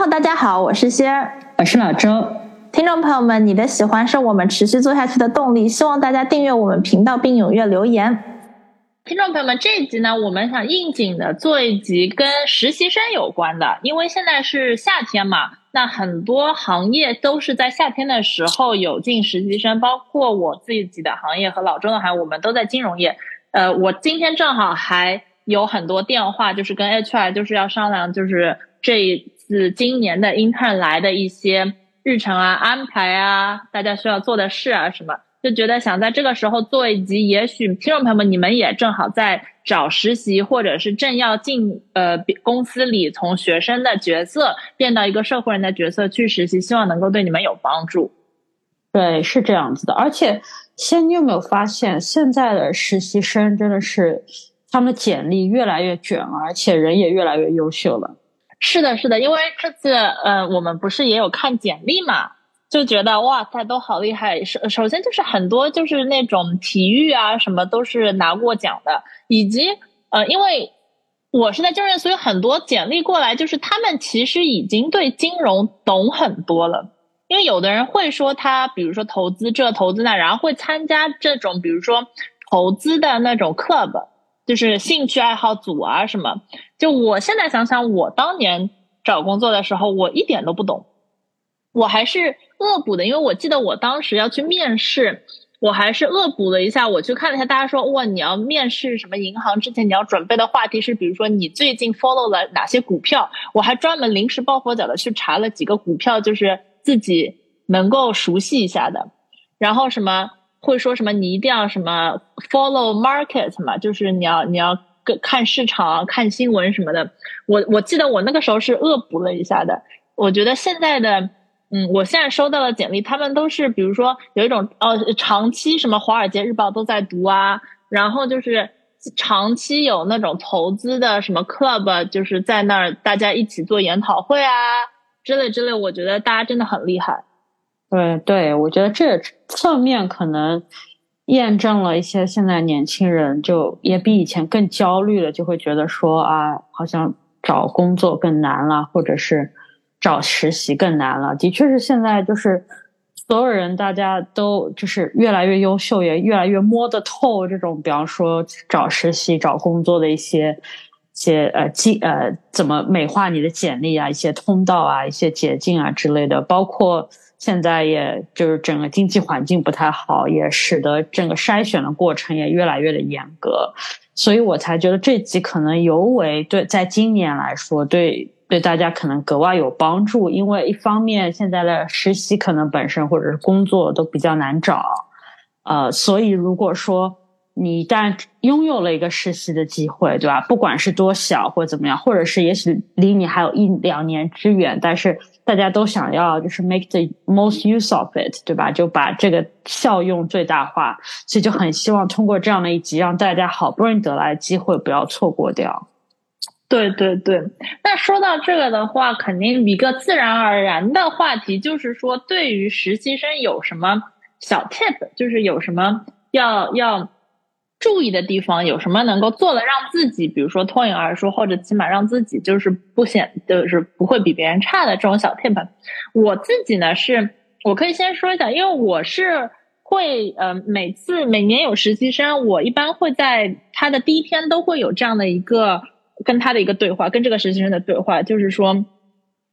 哇吼！大家好，我是仙儿，我是老周。听众朋友们，你的喜欢是我们持续做下去的动力，希望大家订阅我们频道并踊跃留言。听众朋友们，这一集呢，我们想应景的做一集跟实习生有关的，因为现在是夏天嘛，那很多行业都是在夏天的时候有进实习生，包括我自己的行业和老周的行业，我们都在金融业。呃，我今天正好还有很多电话，就是跟 HR 就是要商量，就是这。是今年的 intern 来的一些日程啊、安排啊，大家需要做的事啊什么，就觉得想在这个时候做一集，也许听众朋友们你们也正好在找实习，或者是正要进呃公司里从学生的角色变到一个社会人的角色去实习，希望能够对你们有帮助。对，是这样子的。而且，现你有没有发现，现在的实习生真的是他们的简历越来越卷了，而且人也越来越优秀了。是的，是的，因为这次，呃，我们不是也有看简历嘛，就觉得哇塞，都好厉害。首首先就是很多就是那种体育啊什么都是拿过奖的，以及呃，因为我是在就任，所以很多简历过来就是他们其实已经对金融懂很多了。因为有的人会说他，比如说投资这投资那，然后会参加这种比如说投资的那种 club。就是兴趣爱好组啊什么，就我现在想想，我当年找工作的时候，我一点都不懂，我还是恶补的，因为我记得我当时要去面试，我还是恶补了一下，我去看了一下，大家说哇，你要面试什么银行之前，你要准备的话题是，比如说你最近 follow 了哪些股票，我还专门临时抱佛脚的去查了几个股票，就是自己能够熟悉一下的，然后什么。会说什么？你一定要什么 follow market 嘛？就是你要你要看市场、看新闻什么的。我我记得我那个时候是恶补了一下的。我觉得现在的，嗯，我现在收到的简历，他们都是比如说有一种哦，长期什么《华尔街日报》都在读啊，然后就是长期有那种投资的什么 club，就是在那儿大家一起做研讨会啊之类之类。我觉得大家真的很厉害。对对，我觉得这侧面可能验证了一些现在年轻人就也比以前更焦虑了，就会觉得说啊，好像找工作更难了，或者是找实习更难了。的确是现在就是所有人大家都就是越来越优秀，也越来越摸得透这种，比方说找实习、找工作的一些些呃技呃怎么美化你的简历啊，一些通道啊，一些捷径啊之类的，包括。现在也就是整个经济环境不太好，也使得整个筛选的过程也越来越的严格，所以我才觉得这集可能尤为对，在今年来说，对对大家可能格外有帮助，因为一方面现在的实习可能本身或者是工作都比较难找，呃，所以如果说。你一旦拥有了一个实习的机会，对吧？不管是多小或怎么样，或者是也许离你还有一两年之远，但是大家都想要就是 make the most use of it，对吧？就把这个效用最大化，所以就很希望通过这样的一集，让大家好不容易得来的机会不要错过掉。对对对，那说到这个的话，肯定一个自然而然的话题就是说，对于实习生有什么小 tip，就是有什么要要。注意的地方有什么能够做的让自己，比如说脱颖而出，或者起码让自己就是不显，就是不会比别人差的这种小 tip。我自己呢是，我可以先说一下，因为我是会，呃，每次每年有实习生，我一般会在他的第一天都会有这样的一个跟他的一个对话，跟这个实习生的对话，就是说，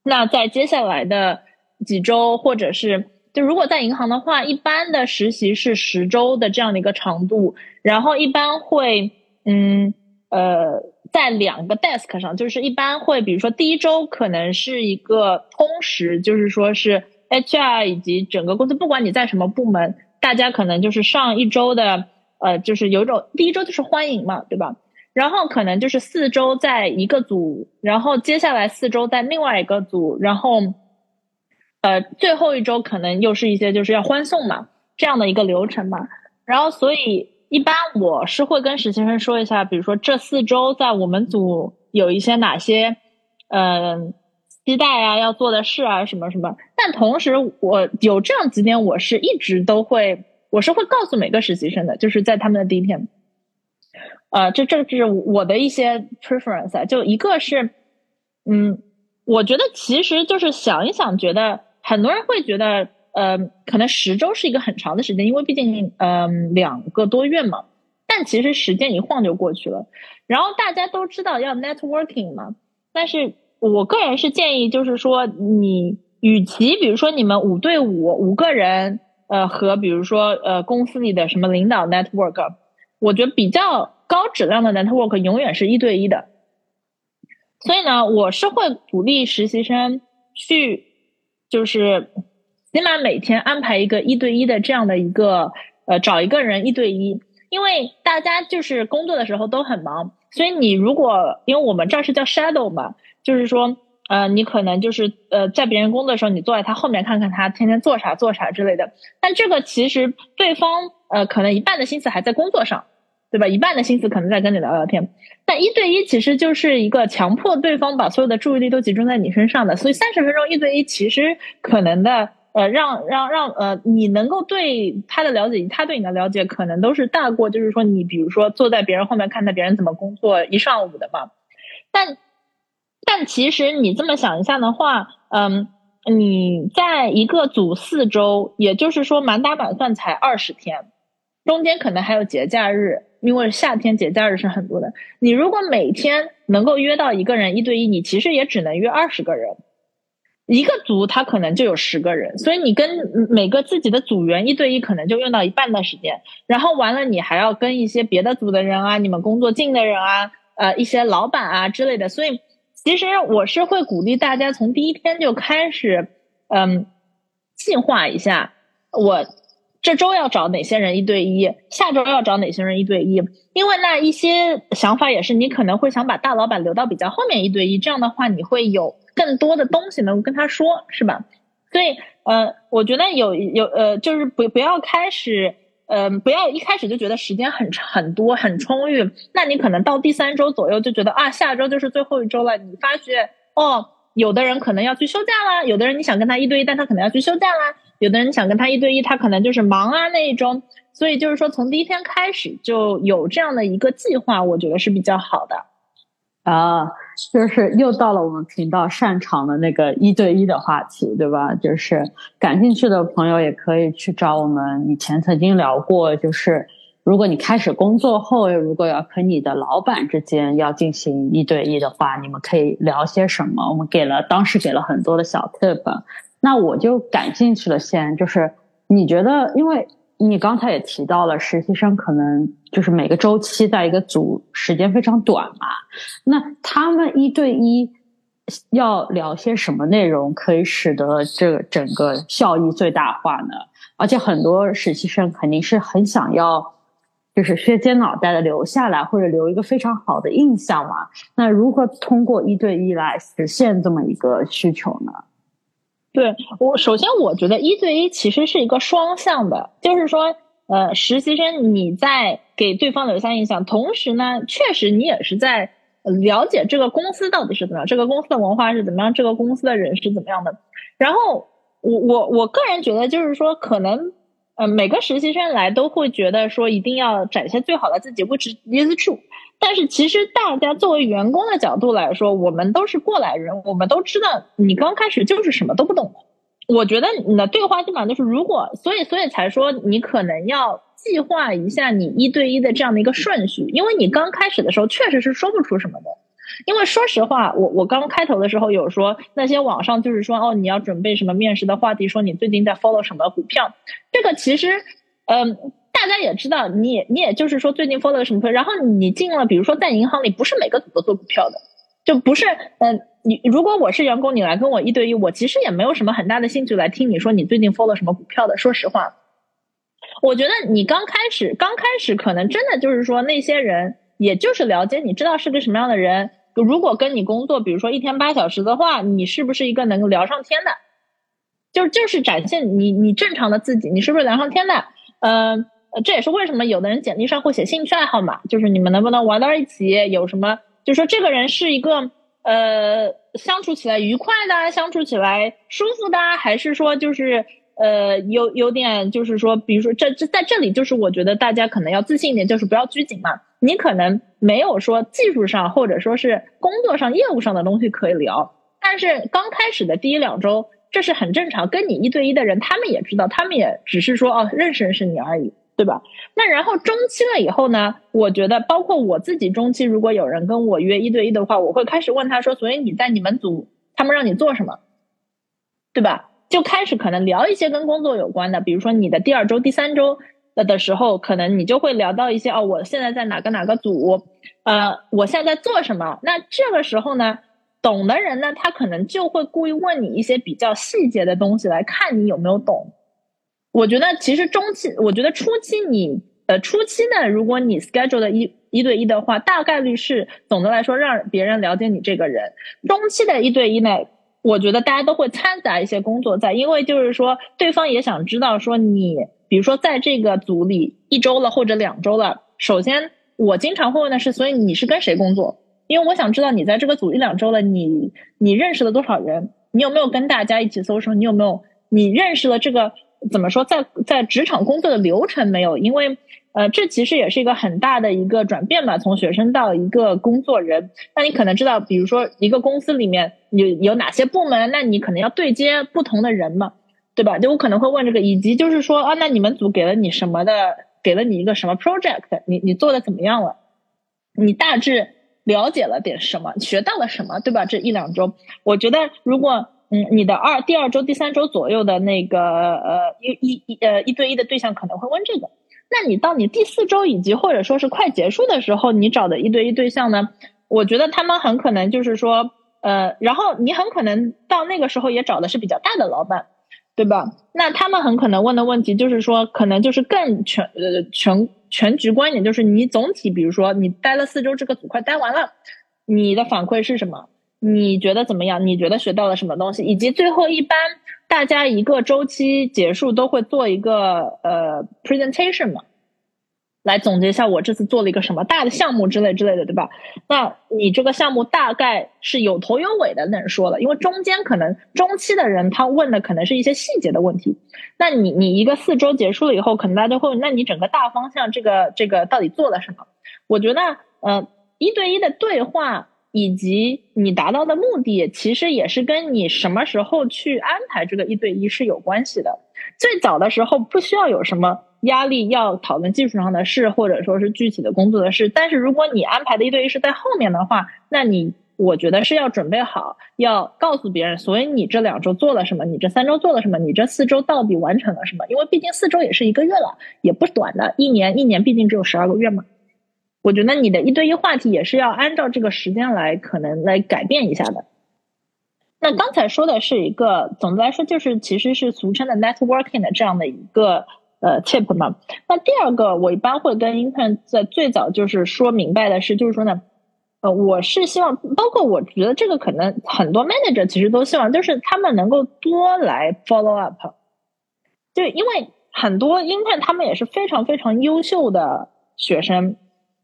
那在接下来的几周或者是。就如果在银行的话，一般的实习是十周的这样的一个长度，然后一般会，嗯，呃，在两个 desk 上，就是一般会，比如说第一周可能是一个通识，就是说是 HR 以及整个公司，不管你在什么部门，大家可能就是上一周的，呃，就是有一种第一周就是欢迎嘛，对吧？然后可能就是四周在一个组，然后接下来四周在另外一个组，然后呃最后一周可能又是一些就是要欢送嘛这样的一个流程嘛。然后所以一般我是会跟实习生说一下，比如说这四周在我们组有一些哪些嗯期待啊要做的事啊什么什么。但同时我有这样几点，我是一直都会我是会告诉每个实习生的，就是在他们的第一天。呃，这这是我的一些 preference，就一个是，嗯，我觉得其实就是想一想，觉得很多人会觉得，呃，可能十周是一个很长的时间，因为毕竟，嗯，两个多月嘛。但其实时间一晃就过去了。然后大家都知道要 networking 嘛，但是我个人是建议，就是说，你与其比如说你们五对五五个人，呃，和比如说呃公司里的什么领导 network，我觉得比较。高质量的 network 永远是一对一的，所以呢，我是会鼓励实习生去，就是起码每天安排一个一对一的这样的一个呃，找一个人一对一，因为大家就是工作的时候都很忙，所以你如果因为我们这儿是叫 shadow 嘛，就是说呃，你可能就是呃，在别人工作的时候，你坐在他后面看看他天天做啥做啥之类的，但这个其实对方呃，可能一半的心思还在工作上。对吧？一半的心思可能在跟你聊聊天，但一对一其实就是一个强迫对方把所有的注意力都集中在你身上的，所以三十分钟一对一其实可能的呃，让让让呃，你能够对他的了解，他对你的了解，可能都是大过就是说你比如说坐在别人后面看着别人怎么工作一上午的嘛。但但其实你这么想一下的话，嗯，你在一个组四周，也就是说满打满算才二十天，中间可能还有节假日。因为夏天节假日是很多的，你如果每天能够约到一个人一对一，你其实也只能约二十个人，一个组他可能就有十个人，所以你跟每个自己的组员一对一，可能就用到一半的时间，然后完了你还要跟一些别的组的人啊，你们工作近的人啊，呃，一些老板啊之类的，所以其实我是会鼓励大家从第一天就开始，嗯，计划一下我。这周要找哪些人一对一？下周要找哪些人一对一？因为那一些想法也是你可能会想把大老板留到比较后面一对一，这样的话你会有更多的东西能跟他说，是吧？所以呃，我觉得有有呃，就是不不要开始呃，不要一开始就觉得时间很很多很充裕，那你可能到第三周左右就觉得啊，下周就是最后一周了，你发觉哦，有的人可能要去休假啦，有的人你想跟他一对一，但他可能要去休假啦。有的人想跟他一对一，他可能就是忙啊那一种，所以就是说从第一天开始就有这样的一个计划，我觉得是比较好的。啊，就是又到了我们频道擅长的那个一对一的话题，对吧？就是感兴趣的朋友也可以去找我们以前曾经聊过，就是如果你开始工作后，如果要和你的老板之间要进行一对一的话，你们可以聊些什么？我们给了当时给了很多的小 tip。那我就感兴趣了，先就是你觉得，因为你刚才也提到了，实习生可能就是每个周期在一个组时间非常短嘛，那他们一对一要聊些什么内容，可以使得这整个效益最大化呢？而且很多实习生肯定是很想要，就是削尖脑袋的留下来，或者留一个非常好的印象嘛。那如何通过一对一来实现这么一个需求呢？对我，首先我觉得一对一其实是一个双向的，就是说，呃，实习生你在给对方留下印象，同时呢，确实你也是在了解这个公司到底是怎么样，这个公司的文化是怎么样，这个公司的人是怎么样的。然后，我我我个人觉得，就是说，可能，呃，每个实习生来都会觉得说，一定要展现最好的自己，which is true。但是其实大家作为员工的角度来说，我们都是过来人，我们都知道你刚开始就是什么都不懂。我觉得你的对话基本上就是，如果所以所以才说你可能要计划一下你一对一的这样的一个顺序，因为你刚开始的时候确实是说不出什么的。因为说实话，我我刚开头的时候有说那些网上就是说哦你要准备什么面试的话题，说你最近在 follow 什么股票，这个其实嗯。大家也知道，你你也就是说最近 follow 什么然后你进了，比如说在银行里，不是每个组都做股票的，就不是，嗯，你如果我是员工，你来跟我一对一，我其实也没有什么很大的兴趣来听你说你最近 follow 什么股票的。说实话，我觉得你刚开始刚开始可能真的就是说那些人，也就是了解你知道是个什么样的人。如果跟你工作，比如说一天八小时的话，你是不是一个能够聊上天的？就就是展现你你正常的自己，你是不是聊上天的？呃，这也是为什么有的人简历上会写兴趣爱好嘛，就是你们能不能玩到一起，有什么，就说这个人是一个呃相处起来愉快的，相处起来舒服的，还是说就是呃有有点就是说，比如说这这在这里就是我觉得大家可能要自信一点，就是不要拘谨嘛。你可能没有说技术上或者说是工作上业务上的东西可以聊，但是刚开始的第一两周，这是很正常。跟你一对一的人，他们也知道，他们也只是说哦，认识认识你而已，对吧？那然后中期了以后呢？我觉得包括我自己中期，如果有人跟我约一对一的话，我会开始问他说：“所以你在你们组，他们让你做什么？对吧？”就开始可能聊一些跟工作有关的，比如说你的第二周、第三周。的的时候，可能你就会聊到一些哦，我现在在哪个哪个组，呃，我现在在做什么？那这个时候呢，懂的人呢，他可能就会故意问你一些比较细节的东西，来看你有没有懂。我觉得其实中期，我觉得初期你呃初期呢，如果你 schedule 的一一对一的话，大概率是总的来说让别人了解你这个人。中期的一对一呢，我觉得大家都会掺杂一些工作在，因为就是说对方也想知道说你。比如说，在这个组里一周了或者两周了，首先我经常会问的是，所以你是跟谁工作？因为我想知道你在这个组一两周了，你你认识了多少人？你有没有跟大家一起搜索？你有没有你认识了这个怎么说，在在职场工作的流程没有？因为呃，这其实也是一个很大的一个转变吧，从学生到一个工作人。那你可能知道，比如说一个公司里面有有哪些部门，那你可能要对接不同的人嘛。对吧？就我可能会问这个，以及就是说啊，那你们组给了你什么的？给了你一个什么 project？你你做的怎么样了？你大致了解了点什么？学到了什么？对吧？这一两周，我觉得如果嗯，你的二第二周、第三周左右的那个呃一一一呃一对一的对象可能会问这个，那你到你第四周以及或者说是快结束的时候，你找的一对一对象呢？我觉得他们很可能就是说呃，然后你很可能到那个时候也找的是比较大的老板。对吧？那他们很可能问的问题就是说，可能就是更全呃全全局观点，就是你总体，比如说你待了四周，这个组快待完了，你的反馈是什么？你觉得怎么样？你觉得学到了什么东西？以及最后一般大家一个周期结束都会做一个呃 presentation 嘛？来总结一下，我这次做了一个什么大的项目之类之类的，对吧？那你这个项目大概是有头有尾的，那说了，因为中间可能中期的人他问的可能是一些细节的问题。那你你一个四周结束了以后，可能大家会问，那你整个大方向这个这个到底做了什么？我觉得，呃，一对一的对话以及你达到的目的，其实也是跟你什么时候去安排这个一对一是有关系的。最早的时候不需要有什么。压力要讨论技术上的事，或者说是具体的工作的事。但是如果你安排的一对一是在后面的话，那你我觉得是要准备好，要告诉别人，所以你这两周做了什么，你这三周做了什么，你这四周到底完成了什么？因为毕竟四周也是一个月了，也不短的。一年一年毕竟只有十二个月嘛。我觉得你的一对一话题也是要按照这个时间来，可能来改变一下的。那刚才说的是一个，总的来说就是其实是俗称的 networking 的这样的一个。呃，tip 嘛，那第二个我一般会跟 intern 在最早就是说明白的是，就是说呢，呃，我是希望，包括我觉得这个可能很多 manager 其实都希望，就是他们能够多来 follow up，就因为很多 intern 他们也是非常非常优秀的学生，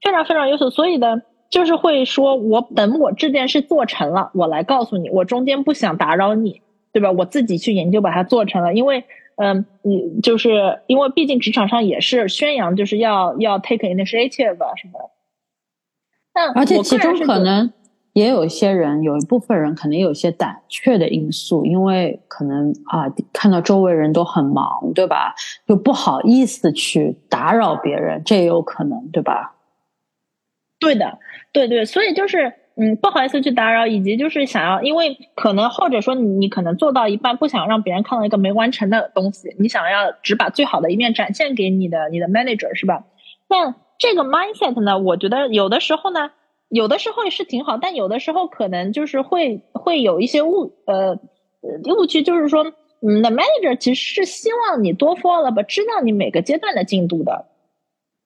非常非常优秀，所以呢，就是会说我等我这件事做成了，我来告诉你，我中间不想打扰你，对吧？我自己去研究把它做成了，因为。嗯，你就是因为毕竟职场上也是宣扬就是要要 take initiative 什么的。那而且其中可能也有一些人，有一部分人可能有一些胆怯的因素，因为可能啊看到周围人都很忙，对吧？又不好意思去打扰别人，这也有可能，对吧？对的，对对，所以就是。嗯，不好意思去打扰，以及就是想要，因为可能或者说你你可能做到一半，不想让别人看到一个没完成的东西，你想要只把最好的一面展现给你的你的 manager 是吧？那这个 mindset 呢，我觉得有的时候呢，有的时候是挺好，但有的时候可能就是会会有一些误呃误区，就是说，嗯，那 manager 其实是希望你多 follow up，知道你每个阶段的进度的，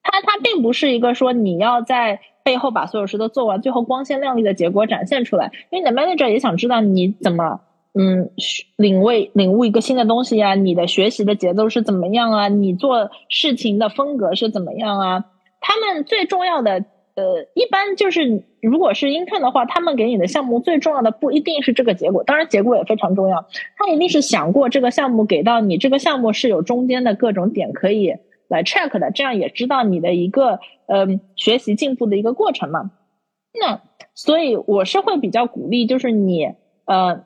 他他并不是一个说你要在。背后把所有事都做完，最后光鲜亮丽的结果展现出来。因为你的 manager 也想知道你怎么，嗯，领会领悟一个新的东西呀，你的学习的节奏是怎么样啊，你做事情的风格是怎么样啊？他们最重要的。呃，一般就是如果是 intern 的话，他们给你的项目最重要的不一定是这个结果，当然结果也非常重要。他一定是想过这个项目给到你，这个项目是有中间的各种点可以来 check 的，这样也知道你的一个呃学习进步的一个过程嘛。那所以我是会比较鼓励，就是你呃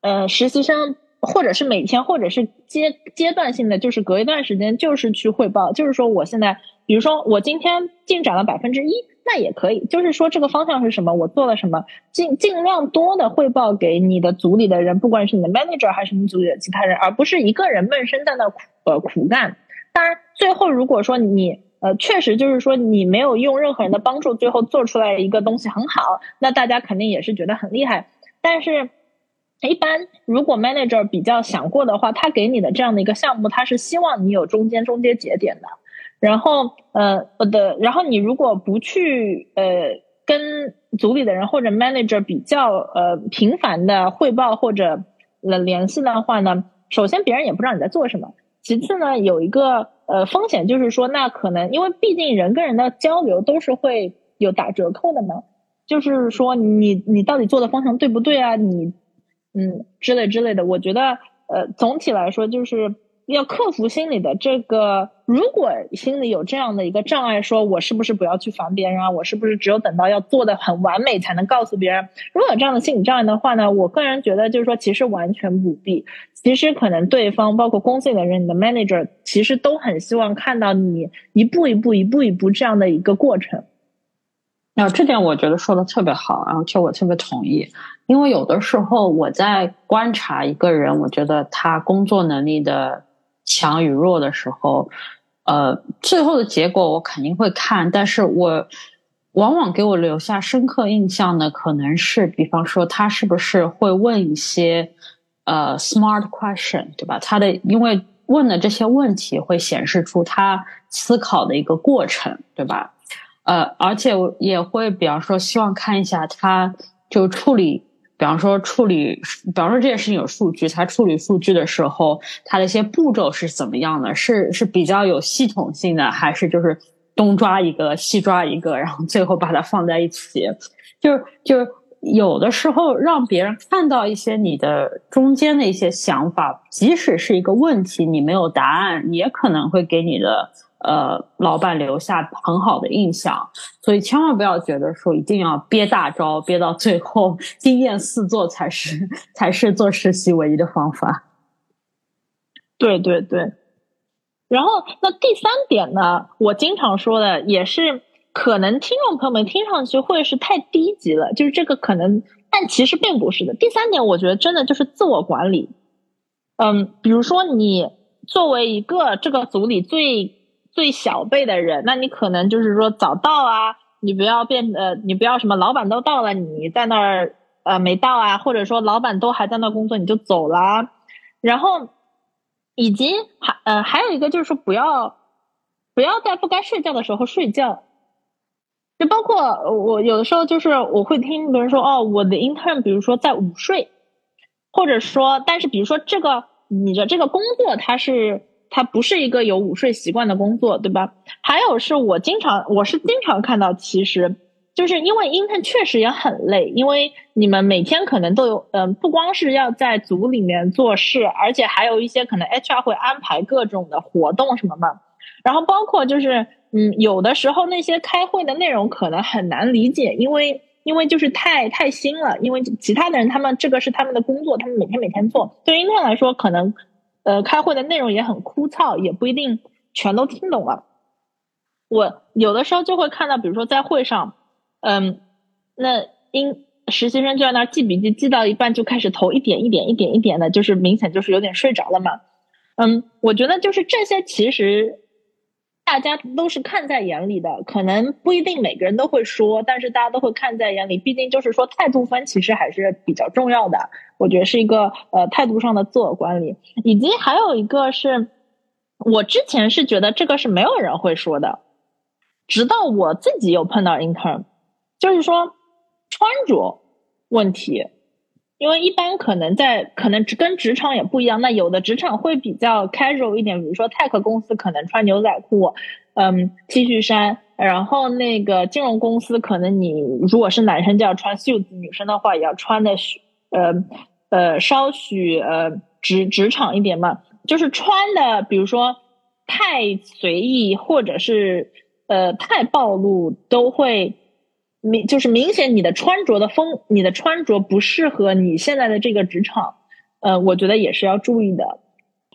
呃实习生或者是每天或者是阶阶段性的，就是隔一段时间就是去汇报，就是说我现在比如说我今天进展了百分之一。那也可以，就是说这个方向是什么，我做了什么，尽尽量多的汇报给你的组里的人，不管是你的 manager 还是你组里的其他人，而不是一个人闷声在那苦呃苦干。当然，最后如果说你呃确实就是说你没有用任何人的帮助，最后做出来一个东西很好，那大家肯定也是觉得很厉害。但是，一般如果 manager 比较想过的话，他给你的这样的一个项目，他是希望你有中间中间节点的。然后，呃，我的，然后你如果不去，呃，跟组里的人或者 manager 比较，呃，频繁的汇报或者呃联系的话呢，首先别人也不知道你在做什么，其次呢，有一个呃风险就是说，那可能因为毕竟人跟人的交流都是会有打折扣的嘛，就是说你你到底做的方向对不对啊？你嗯之类之类的，我觉得，呃，总体来说就是。要克服心里的这个，如果心里有这样的一个障碍，说我是不是不要去烦别人啊？我是不是只有等到要做的很完美才能告诉别人？如果有这样的心理障碍的话呢？我个人觉得就是说，其实完全不必。其实可能对方，包括公司里的人，你的 manager，其实都很希望看到你一步一步、一步一步这样的一个过程。那这点我觉得说的特别好，而且我特别同意。因为有的时候我在观察一个人，我觉得他工作能力的。强与弱的时候，呃，最后的结果我肯定会看，但是我往往给我留下深刻印象的，可能是，比方说他是不是会问一些呃 smart question，对吧？他的因为问的这些问题会显示出他思考的一个过程，对吧？呃，而且我也会，比方说希望看一下他就处理。比方说处理，比方说这件事情有数据，他处理数据的时候，他的一些步骤是怎么样的？是是比较有系统性的，还是就是东抓一个西抓一个，然后最后把它放在一起？就是就是有的时候让别人看到一些你的中间的一些想法，即使是一个问题，你没有答案，也可能会给你的。呃，老板留下很好的印象，所以千万不要觉得说一定要憋大招，憋到最后惊艳四座才是 才是做实习唯一的方法。对对对，然后那第三点呢，我经常说的也是，可能听众朋友们听上去会是太低级了，就是这个可能，但其实并不是的。第三点，我觉得真的就是自我管理。嗯，比如说你作为一个这个组里最。最小辈的人，那你可能就是说早到啊，你不要变呃，你不要什么老板都到了，你在那儿呃没到啊，或者说老板都还在那工作你就走了，然后以及还呃还有一个就是说不要不要在不该睡觉的时候睡觉，就包括我有的时候就是我会听别人说哦，我的 intern 比如说在午睡，或者说但是比如说这个你的这个工作它是。它不是一个有午睡习惯的工作，对吧？还有是我经常，我是经常看到，其实就是因为 intern 确实也很累，因为你们每天可能都有，嗯，不光是要在组里面做事，而且还有一些可能 HR 会安排各种的活动什么嘛。然后包括就是，嗯，有的时候那些开会的内容可能很难理解，因为因为就是太太新了，因为其他的人他们这个是他们的工作，他们每天每天做，对于他来说可能。呃，开会的内容也很枯燥，也不一定全都听懂了。我有的时候就会看到，比如说在会上，嗯，那因实习生就在那儿记笔记，记到一半就开始头一点一点一点一点的，就是明显就是有点睡着了嘛。嗯，我觉得就是这些其实。大家都是看在眼里的，可能不一定每个人都会说，但是大家都会看在眼里。毕竟就是说态度分其实还是比较重要的，我觉得是一个呃态度上的自我管理。以及还有一个是，我之前是觉得这个是没有人会说的，直到我自己有碰到 intern，就是说穿着问题，因为一般可能在可能跟职场也不一样，那有的职场会比较 casual 一点，比如说 tech 公司可能穿牛仔裤，嗯，T 恤衫，然后那个金融公司可能你如果是男生就要穿袖子，女生的话也要穿的许呃呃稍许呃职职场一点嘛，就是穿的比如说太随意或者是呃太暴露都会。明就是明显，你的穿着的风，你的穿着不适合你现在的这个职场，呃，我觉得也是要注意的。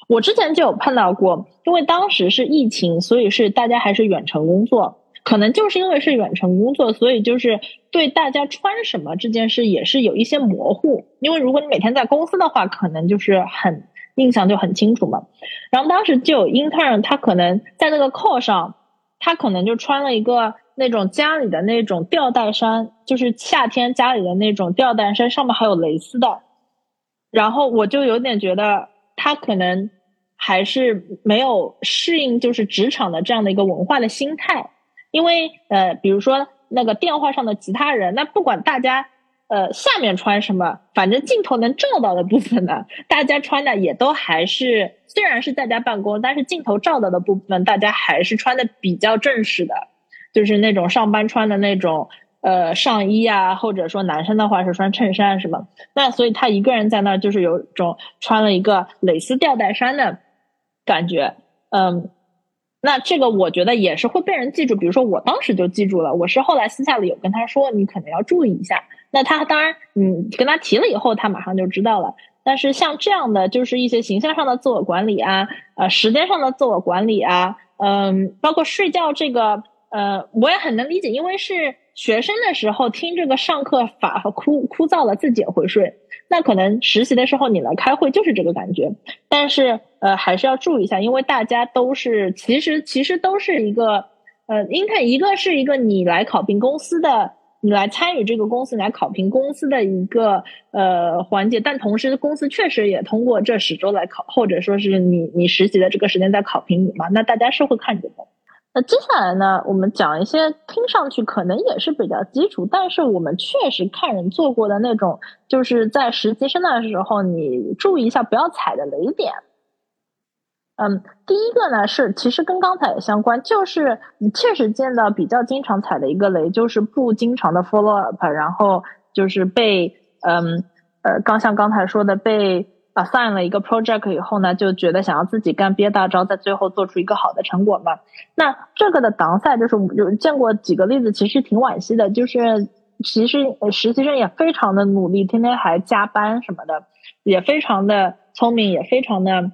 我之前就有碰到过，因为当时是疫情，所以是大家还是远程工作，可能就是因为是远程工作，所以就是对大家穿什么这件事也是有一些模糊。因为如果你每天在公司的话，可能就是很印象就很清楚嘛。然后当时就有 intern，他可能在那个 call 上，他可能就穿了一个。那种家里的那种吊带衫，就是夏天家里的那种吊带衫，上面还有蕾丝的。然后我就有点觉得他可能还是没有适应，就是职场的这样的一个文化的心态。因为呃，比如说那个电话上的其他人，那不管大家呃下面穿什么，反正镜头能照到的部分呢，大家穿的也都还是虽然是在家办公，但是镜头照到的部分，大家还是穿的比较正式的。就是那种上班穿的那种呃上衣啊，或者说男生的话是穿衬衫是吧？那所以他一个人在那儿就是有种穿了一个蕾丝吊带衫的感觉，嗯，那这个我觉得也是会被人记住。比如说我当时就记住了，我是后来私下里有跟他说，你可能要注意一下。那他当然，嗯，跟他提了以后，他马上就知道了。但是像这样的，就是一些形象上的自我管理啊，呃，时间上的自我管理啊，嗯，包括睡觉这个。呃，我也很能理解，因为是学生的时候听这个上课法和枯枯燥了，自己也会睡。那可能实习的时候你来开会就是这个感觉，但是呃还是要注意一下，因为大家都是其实其实都是一个呃你看一个是一个你来考评公司的，你来参与这个公司来考评公司的一个呃环节，但同时公司确实也通过这十周来考，或者说是你你实习的这个时间在考评你嘛，那大家是会看见的。那接下来呢，我们讲一些听上去可能也是比较基础，但是我们确实看人做过的那种，就是在实习生的时候，你注意一下不要踩的雷点。嗯，第一个呢是其实跟刚才也相关，就是你确实见到比较经常踩的一个雷，就是不经常的 follow up，然后就是被嗯呃刚像刚才说的被。Assign 了一个 project 以后呢，就觉得想要自己干憋大招，在最后做出一个好的成果嘛。那这个的 downside 就是有见过几个例子，其实挺惋惜的。就是其实实习生也非常的努力，天天还加班什么的，也非常的聪明，也非常的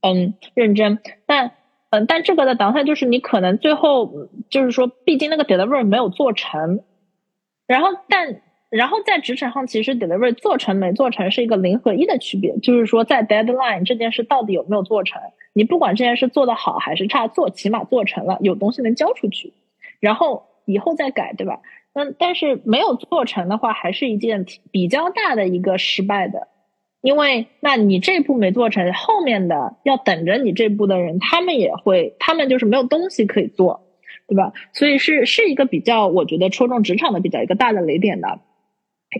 嗯认真。但嗯，但这个的 downside 就是你可能最后就是说，毕竟那个 deliver 没有做成，然后但。然后在职场上，其实 delivery 做成没做成是一个零和一的区别，就是说在 deadline 这件事到底有没有做成，你不管这件事做得好还是差，做起码做成了，有东西能交出去，然后以后再改，对吧？那但是没有做成的话，还是一件比较大的一个失败的，因为那你这步没做成，后面的要等着你这步的人，他们也会，他们就是没有东西可以做，对吧？所以是是一个比较，我觉得戳中职场的比较一个大的雷点的。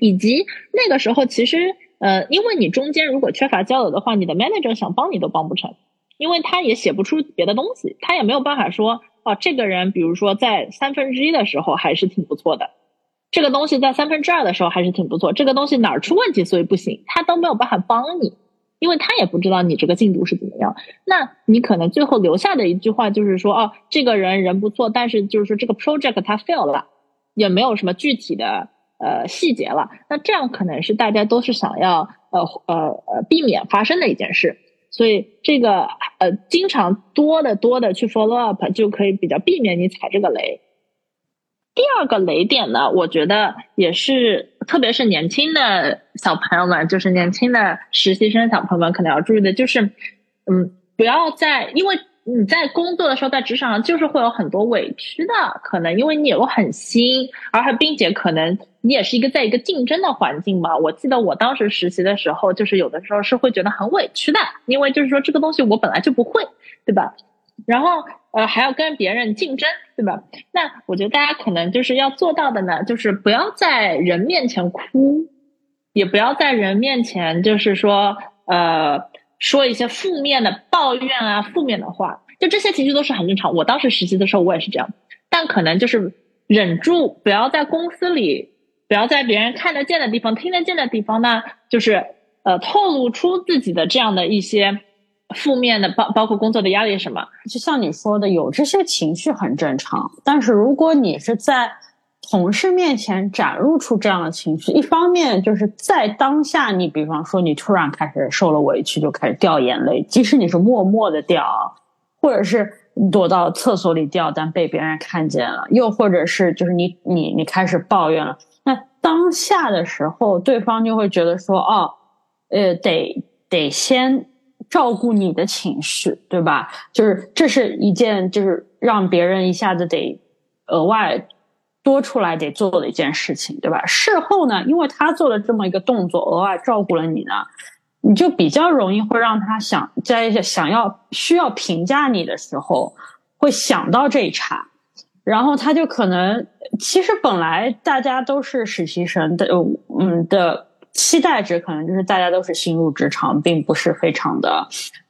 以及那个时候，其实呃，因为你中间如果缺乏交流的话，你的 manager 想帮你都帮不成，因为他也写不出别的东西，他也没有办法说哦，这个人比如说在三分之一的时候还是挺不错的，这个东西在三分之二的时候还是挺不错，这个东西哪儿出问题所以不行，他都没有办法帮你，因为他也不知道你这个进度是怎么样。那你可能最后留下的一句话就是说哦，这个人人不错，但是就是说这个 project 他 fail 了，也没有什么具体的。呃，细节了，那这样可能是大家都是想要呃呃呃避免发生的一件事，所以这个呃经常多的多的去 follow up 就可以比较避免你踩这个雷。第二个雷点呢，我觉得也是，特别是年轻的小朋友们，就是年轻的实习生小朋友们可能要注意的，就是嗯，不要在因为。你在工作的时候，在职场上就是会有很多委屈的，可能因为你有很新，而且并且可能你也是一个在一个竞争的环境嘛。我记得我当时实习的时候，就是有的时候是会觉得很委屈的，因为就是说这个东西我本来就不会，对吧？然后呃还要跟别人竞争，对吧？那我觉得大家可能就是要做到的呢，就是不要在人面前哭，也不要在人面前就是说呃说一些负面的抱怨啊、负面的话，就这些情绪都是很正常。我当时实习的时候我也是这样，但可能就是忍住，不要在公司里。不要在别人看得见的地方、听得见的地方呢，就是呃透露出自己的这样的一些负面的，包包括工作的压力什么。就像你说的，有这些情绪很正常。但是如果你是在同事面前展露出这样的情绪，一方面就是在当下，你比方说你突然开始受了委屈，就开始掉眼泪，即使你是默默的掉，或者是躲到厕所里掉，但被别人看见了，又或者是就是你你你开始抱怨了。那当下的时候，对方就会觉得说：“哦，呃，得得先照顾你的情绪，对吧？就是这是一件，就是让别人一下子得额外多出来得做的一件事情，对吧？事后呢，因为他做了这么一个动作，额外照顾了你呢，你就比较容易会让他想在想要需要评价你的时候，会想到这一茬。”然后他就可能，其实本来大家都是实习生的，嗯的期待值可能就是大家都是新入职场，并不是非常的，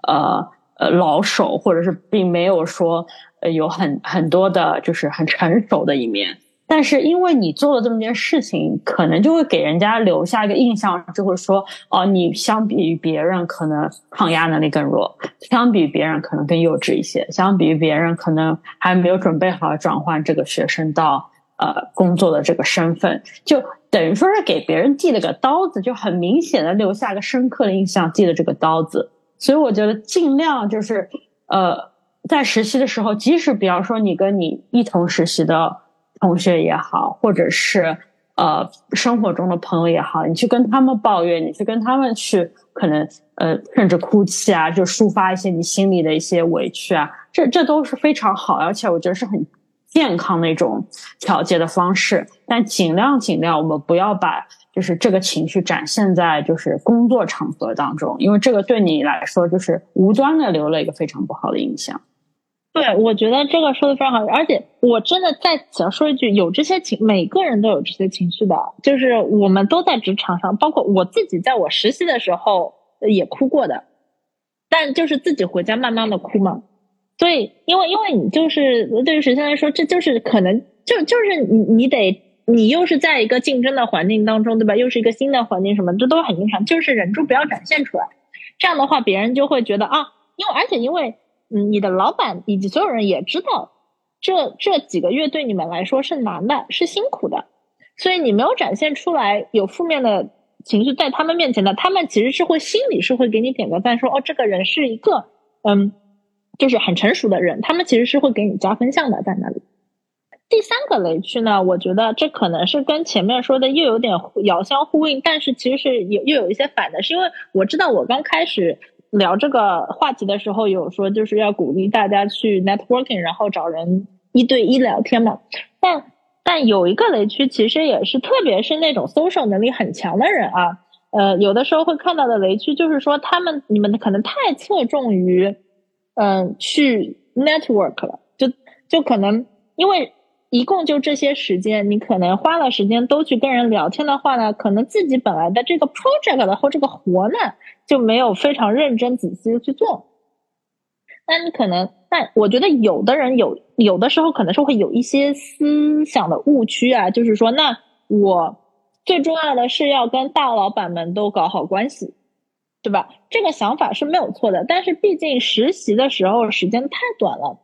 呃呃老手，或者是并没有说有很很多的，就是很成熟的一面。但是因为你做了这么件事情，可能就会给人家留下一个印象，就会说哦，你相比于别人可能抗压能力更弱，相比于别人可能更幼稚一些，相比于别人可能还没有准备好转换这个学生到呃工作的这个身份，就等于说是给别人递了个刀子，就很明显的留下一个深刻的印象，递了这个刀子。所以我觉得尽量就是呃在实习的时候，即使比方说你跟你一同实习的。同学也好，或者是呃生活中的朋友也好，你去跟他们抱怨，你去跟他们去可能呃甚至哭泣啊，就抒发一些你心里的一些委屈啊，这这都是非常好，而且我觉得是很健康的一种调节的方式。但尽量尽量，我们不要把就是这个情绪展现在就是工作场合当中，因为这个对你来说就是无端的留了一个非常不好的印象。对，我觉得这个说的非常好，而且我真的再想说一句，有这些情，每个人都有这些情绪的，就是我们都在职场上，包括我自己，在我实习的时候也哭过的，但就是自己回家慢慢的哭嘛。所以，因为因为你就是对于实习来说，这就是可能就就是你你得你又是在一个竞争的环境当中，对吧？又是一个新的环境，什么这都很正常，就是忍住不要展现出来，这样的话别人就会觉得啊，因为而且因为。你的老板以及所有人也知道，这这几个月对你们来说是难的，是辛苦的，所以你没有展现出来有负面的情绪在他们面前的，他们其实是会心里是会给你点个赞，说哦，这个人是一个嗯，就是很成熟的人，他们其实是会给你加分项的在那里。第三个雷区呢，我觉得这可能是跟前面说的又有点遥相呼应，但是其实是又又有一些反的，是因为我知道我刚开始。聊这个话题的时候，有说就是要鼓励大家去 networking，然后找人一对一聊天嘛。但但有一个雷区，其实也是，特别是那种 social 能力很强的人啊，呃，有的时候会看到的雷区，就是说他们你们可能太侧重于，嗯，去 network 了，就就可能因为一共就这些时间，你可能花了时间都去跟人聊天的话呢，可能自己本来的这个 project 的或这个活呢。就没有非常认真仔细的去做，那你可能，但我觉得有的人有有的时候可能是会有一些思想的误区啊，就是说，那我最重要的是要跟大老板们都搞好关系，对吧？这个想法是没有错的，但是毕竟实习的时候时间太短了，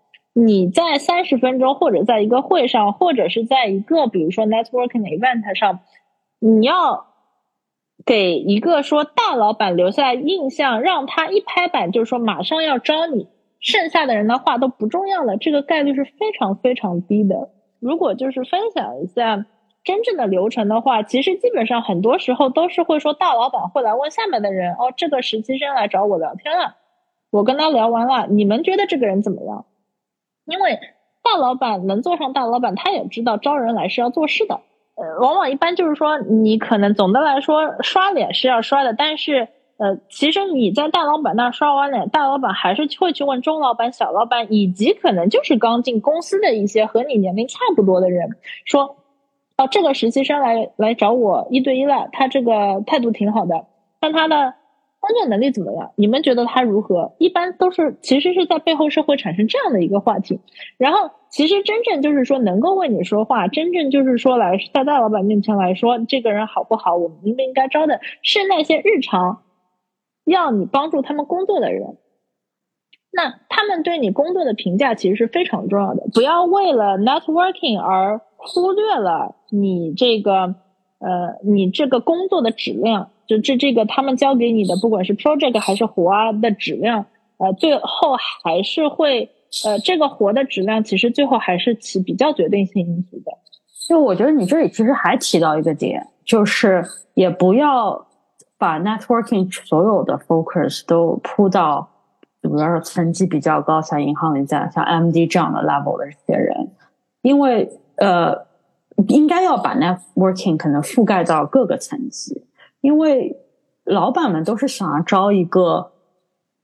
你在三十分钟或者在一个会上，或者是在一个比如说 networking event 上，你要。给一个说大老板留下印象，让他一拍板就是说马上要招你，剩下的人的话都不重要了，这个概率是非常非常低的。如果就是分享一下真正的流程的话，其实基本上很多时候都是会说大老板会来问下面的人，哦，这个实习生来找我聊天了，我跟他聊完了，你们觉得这个人怎么样？因为大老板能做上大老板，他也知道招人来是要做事的。呃，往往一般就是说，你可能总的来说刷脸是要刷的，但是呃，其实你在大老板那刷完脸，大老板还是会去问中老板、小老板，以及可能就是刚进公司的一些和你年龄差不多的人，说，哦，这个实习生来来找我一对一了，他这个态度挺好的，但他呢。工作能力怎么样？你们觉得他如何？一般都是其实是在背后是会产生这样的一个话题。然后其实真正就是说能够为你说话，真正就是说来在大老板面前来说这个人好不好，我们应不应该招的，是那些日常要你帮助他们工作的人。那他们对你工作的评价其实是非常重要的。不要为了 networking 而忽略了你这个呃你这个工作的质量。就这这个，他们交给你的，不管是 project 还是活啊的质量，呃，最后还是会，呃，这个活的质量其实最后还是起比较决定性因素的。就我觉得你这里其实还提到一个点，就是也不要把 networking 所有的 focus 都铺到，比如说成绩比较高，像银行里在像 MD 这样的 level 的这些人，因为呃，应该要把 networking 可能覆盖到各个层级。因为老板们都是想要招一个，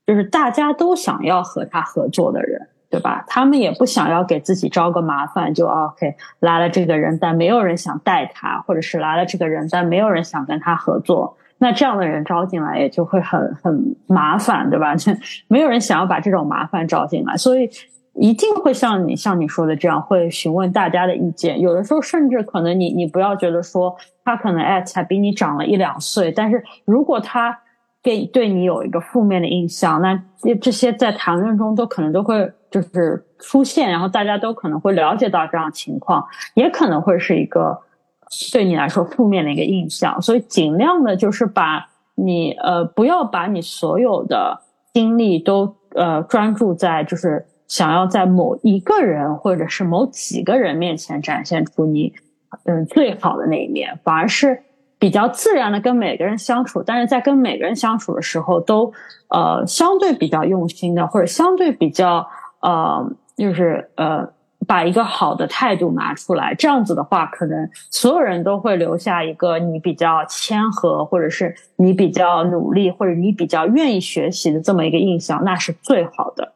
就是大家都想要和他合作的人，对吧？他们也不想要给自己招个麻烦，就 OK 来了这个人，但没有人想带他，或者是来了这个人，但没有人想跟他合作，那这样的人招进来也就会很很麻烦，对吧？没有人想要把这种麻烦招进来，所以。一定会像你像你说的这样，会询问大家的意见。有的时候甚至可能你你不要觉得说他可能哎才比你长了一两岁，但是如果他给对你有一个负面的印象，那这些在谈论中都可能都会就是出现，然后大家都可能会了解到这样情况，也可能会是一个对你来说负面的一个印象。所以尽量的就是把你呃不要把你所有的精力都呃专注在就是。想要在某一个人或者是某几个人面前展现出你嗯最好的那一面，反而是比较自然的跟每个人相处，但是在跟每个人相处的时候，都呃相对比较用心的，或者相对比较呃就是呃把一个好的态度拿出来，这样子的话，可能所有人都会留下一个你比较谦和，或者是你比较努力，或者你比较愿意学习的这么一个印象，那是最好的。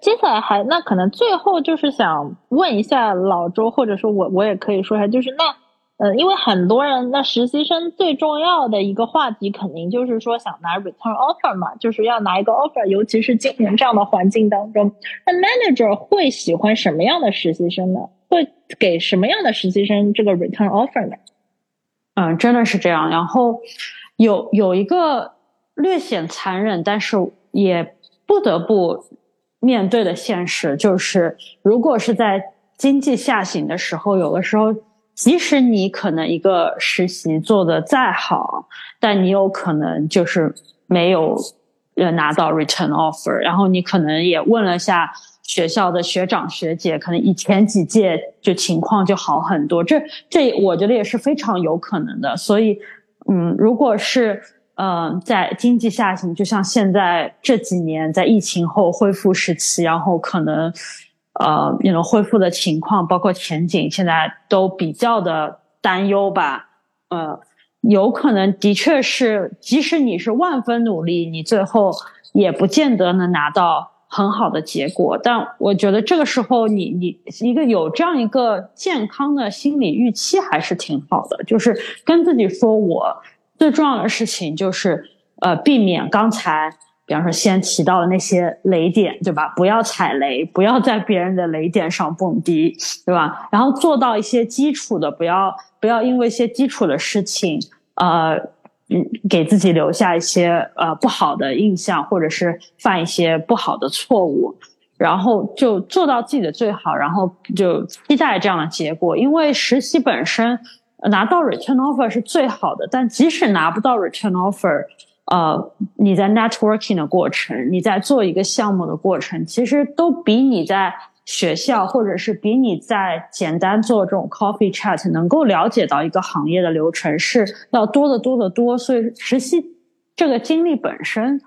接下来还那可能最后就是想问一下老周，或者说我我也可以说一下，就是那呃，因为很多人那实习生最重要的一个话题，肯定就是说想拿 return offer 嘛，就是要拿一个 offer，尤其是今年这样的环境当中，那 manager 会喜欢什么样的实习生呢？会给什么样的实习生这个 return offer 呢？嗯，真的是这样。然后有有一个略显残忍，但是也不得不。面对的现实就是，如果是在经济下行的时候，有的时候，即使你可能一个实习做的再好，但你有可能就是没有呃拿到 return offer，然后你可能也问了下学校的学长学姐，可能以前几届就情况就好很多，这这我觉得也是非常有可能的。所以，嗯，如果是。嗯，在经济下行，就像现在这几年在疫情后恢复时期，然后可能呃那种恢复的情况，包括前景，现在都比较的担忧吧。呃，有可能的确是，即使你是万分努力，你最后也不见得能拿到很好的结果。但我觉得这个时候，你你一个有这样一个健康的心理预期还是挺好的，就是跟自己说我。最重要的事情就是，呃，避免刚才，比方说先提到的那些雷点，对吧？不要踩雷，不要在别人的雷点上蹦迪，对吧？然后做到一些基础的，不要不要因为一些基础的事情，呃，嗯，给自己留下一些呃不好的印象，或者是犯一些不好的错误，然后就做到自己的最好，然后就期待这样的结果，因为实习本身。拿到 return offer 是最好的，但即使拿不到 return offer，呃，你在 networking 的过程，你在做一个项目的过程，其实都比你在学校或者是比你在简单做这种 coffee chat 能够了解到一个行业的流程是要多得多得多。所以实习这个经历本身，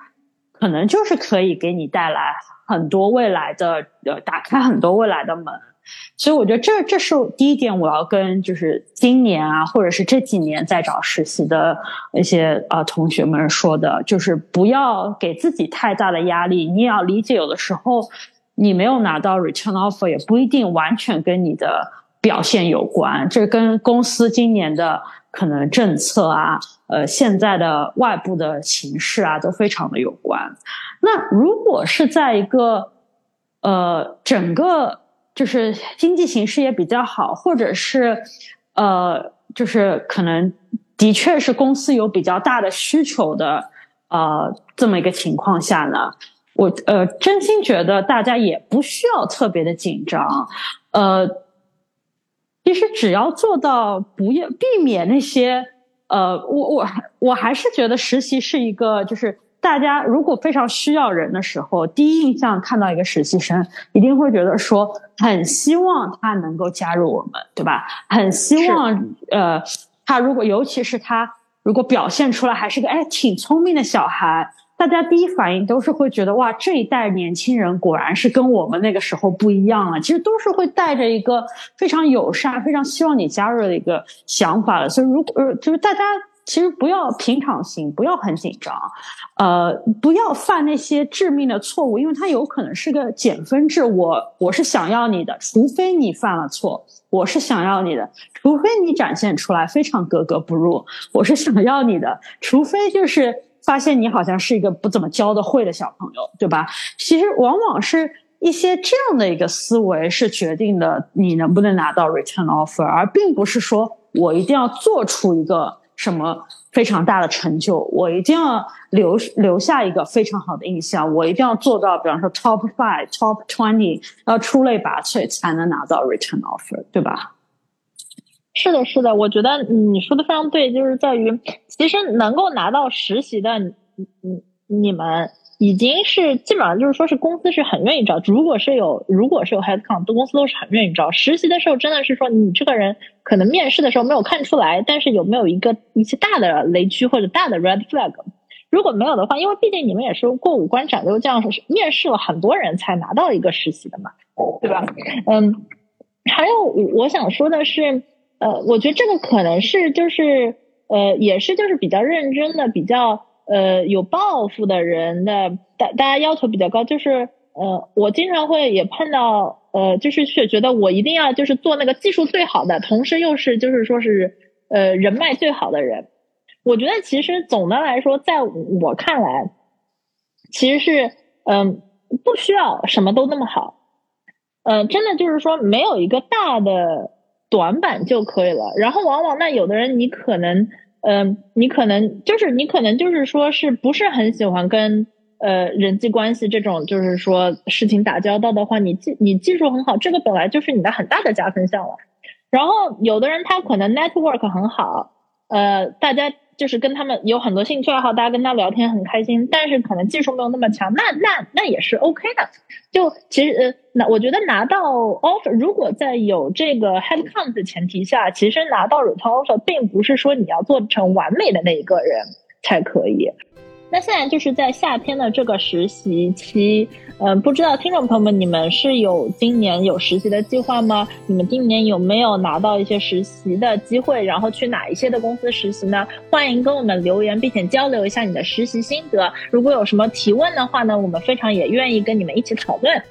可能就是可以给你带来很多未来的呃，打开很多未来的门。所以我觉得这这是第一点，我要跟就是今年啊，或者是这几年在找实习的一些呃同学们说的，就是不要给自己太大的压力。你也要理解，有的时候你没有拿到 return offer，也不一定完全跟你的表现有关，这跟公司今年的可能政策啊，呃，现在的外部的形势啊，都非常的有关。那如果是在一个呃整个就是经济形势也比较好，或者是，呃，就是可能的确是公司有比较大的需求的，呃，这么一个情况下呢，我呃真心觉得大家也不需要特别的紧张，呃，其实只要做到不要避免那些，呃，我我我还是觉得实习是一个就是。大家如果非常需要人的时候，第一印象看到一个实习生，一定会觉得说很希望他能够加入我们，对吧？很希望呃，他如果尤其是他如果表现出来还是个哎挺聪明的小孩，大家第一反应都是会觉得哇，这一代年轻人果然是跟我们那个时候不一样了。其实都是会带着一个非常友善、非常希望你加入的一个想法的。所以如果呃，就是大家。其实不要平常心，不要很紧张，呃，不要犯那些致命的错误，因为它有可能是个减分制。我我是想要你的，除非你犯了错，我是想要你的，除非你展现出来非常格格不入，我是想要你的，除非就是发现你好像是一个不怎么教的会的小朋友，对吧？其实往往是一些这样的一个思维是决定的你能不能拿到 return offer，而并不是说我一定要做出一个。什么非常大的成就，我一定要留留下一个非常好的印象，我一定要做到，比方说 top five、top twenty，要出类拔萃才能拿到 return offer，对吧？是的，是的，我觉得你说的非常对，就是在于其实能够拿到实习的，你你你们。已经是基本上就是说是公司是很愿意招，如果是有如果是有 head count，公司都是很愿意招。实习的时候真的是说你这个人可能面试的时候没有看出来，但是有没有一个一些大的雷区或者大的 red flag？如果没有的话，因为毕竟你们也是过五关斩六将，面试了很多人才拿到一个实习的嘛，对吧？嗯，还有我想说的是，呃，我觉得这个可能是就是呃也是就是比较认真的比较。呃，有抱负的人的大大家要求比较高，就是呃，我经常会也碰到，呃，就是却觉得我一定要就是做那个技术最好的，同时又是就是说是呃人脉最好的人。我觉得其实总的来说，在我看来，其实是嗯不需要什么都那么好，嗯，真的就是说没有一个大的短板就可以了。然后往往那有的人你可能。嗯，你可能就是你可能就是说是不是很喜欢跟呃人际关系这种就是说事情打交道的话，你技你技术很好，这个本来就是你的很大的加分项了。然后有的人他可能 network 很好，呃，大家。就是跟他们有很多兴趣爱好，大家跟他聊天很开心，但是可能技术没有那么强，那那那也是 OK 的。就其实呃，那我觉得拿到 offer，如果在有这个 head count 的前提下，其实拿到 return offer 并不是说你要做成完美的那一个人才可以。那现在就是在夏天的这个实习期，嗯，不知道听众朋友们，你们是有今年有实习的计划吗？你们今年有没有拿到一些实习的机会？然后去哪一些的公司实习呢？欢迎跟我们留言，并且交流一下你的实习心得。如果有什么提问的话呢，我们非常也愿意跟你们一起讨论。